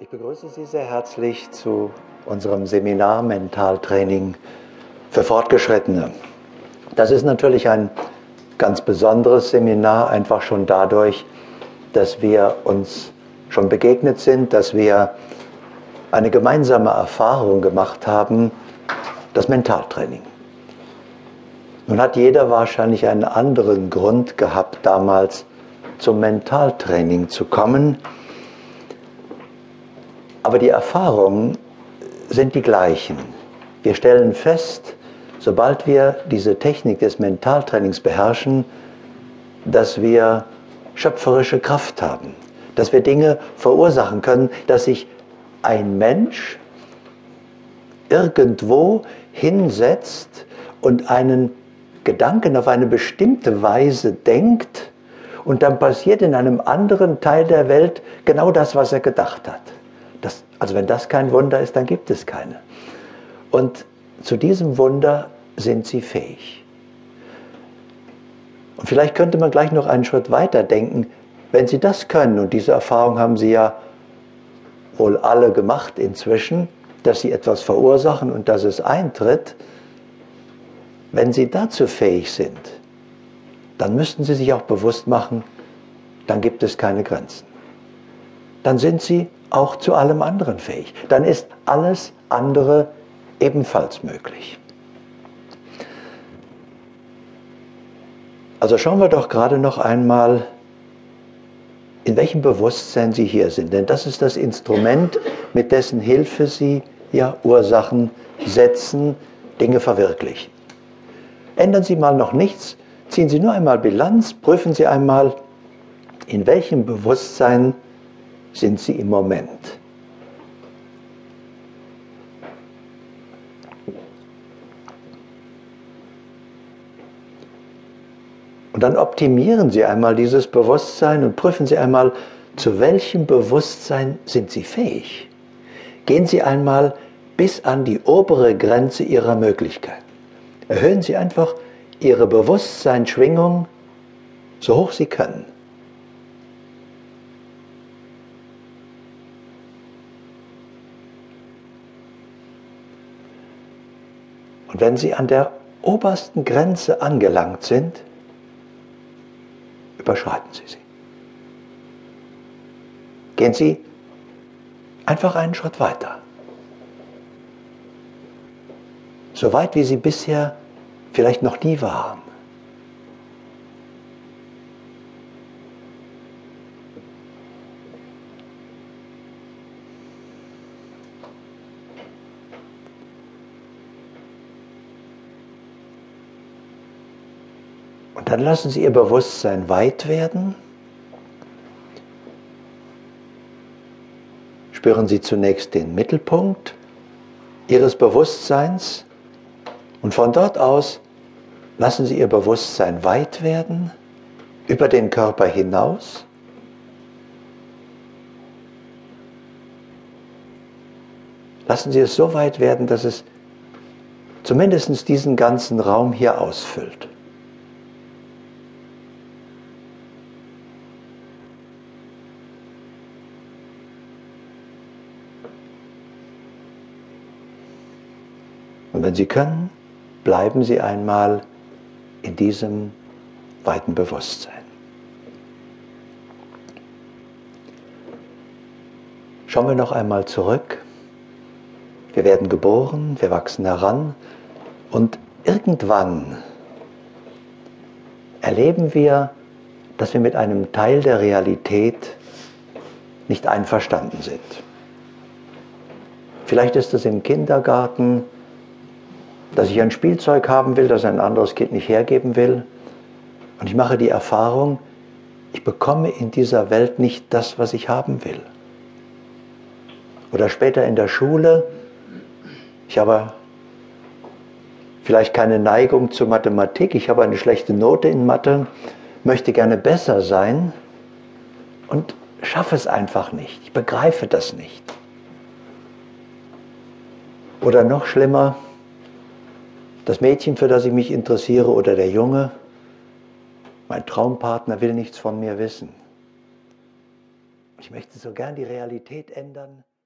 Ich begrüße Sie sehr herzlich zu unserem Seminar Mentaltraining für Fortgeschrittene. Das ist natürlich ein ganz besonderes Seminar, einfach schon dadurch, dass wir uns schon begegnet sind, dass wir eine gemeinsame Erfahrung gemacht haben, das Mentaltraining. Nun hat jeder wahrscheinlich einen anderen Grund gehabt, damals zum Mentaltraining zu kommen. Aber die Erfahrungen sind die gleichen. Wir stellen fest, sobald wir diese Technik des Mentaltrainings beherrschen, dass wir schöpferische Kraft haben, dass wir Dinge verursachen können, dass sich ein Mensch irgendwo hinsetzt und einen Gedanken auf eine bestimmte Weise denkt und dann passiert in einem anderen Teil der Welt genau das, was er gedacht hat. Das, also wenn das kein Wunder ist, dann gibt es keine. Und zu diesem Wunder sind sie fähig. Und vielleicht könnte man gleich noch einen Schritt weiter denken, wenn sie das können, und diese Erfahrung haben sie ja wohl alle gemacht inzwischen, dass sie etwas verursachen und dass es eintritt, wenn Sie dazu fähig sind, dann müssten Sie sich auch bewusst machen, dann gibt es keine Grenzen. Dann sind Sie auch zu allem anderen fähig. Dann ist alles andere ebenfalls möglich. Also schauen wir doch gerade noch einmal, in welchem Bewusstsein Sie hier sind. Denn das ist das Instrument, mit dessen Hilfe Sie ja Ursachen setzen, Dinge verwirklichen. Ändern Sie mal noch nichts, ziehen Sie nur einmal Bilanz, prüfen Sie einmal, in welchem Bewusstsein sind Sie im Moment. Und dann optimieren Sie einmal dieses Bewusstsein und prüfen Sie einmal, zu welchem Bewusstsein sind Sie fähig. Gehen Sie einmal bis an die obere Grenze Ihrer Möglichkeiten. Erhöhen Sie einfach Ihre Bewusstseinsschwingung so hoch Sie können. Und wenn Sie an der obersten Grenze angelangt sind, überschreiten Sie sie. Gehen Sie einfach einen Schritt weiter. so weit wie sie bisher vielleicht noch nie waren. Und dann lassen Sie Ihr Bewusstsein weit werden. Spüren Sie zunächst den Mittelpunkt Ihres Bewusstseins und von dort aus lassen Sie Ihr Bewusstsein weit werden, über den Körper hinaus. Lassen Sie es so weit werden, dass es zumindest diesen ganzen Raum hier ausfüllt. Und wenn Sie können, bleiben Sie einmal in diesem weiten Bewusstsein. Schauen wir noch einmal zurück. Wir werden geboren, wir wachsen heran und irgendwann erleben wir, dass wir mit einem Teil der Realität nicht einverstanden sind. Vielleicht ist es im Kindergarten, dass ich ein Spielzeug haben will, das ein anderes Kind nicht hergeben will. Und ich mache die Erfahrung, ich bekomme in dieser Welt nicht das, was ich haben will. Oder später in der Schule, ich habe vielleicht keine Neigung zur Mathematik, ich habe eine schlechte Note in Mathe, möchte gerne besser sein und schaffe es einfach nicht. Ich begreife das nicht. Oder noch schlimmer, das Mädchen, für das ich mich interessiere oder der Junge, mein Traumpartner will nichts von mir wissen. ich möchte so gern die Realität ändern,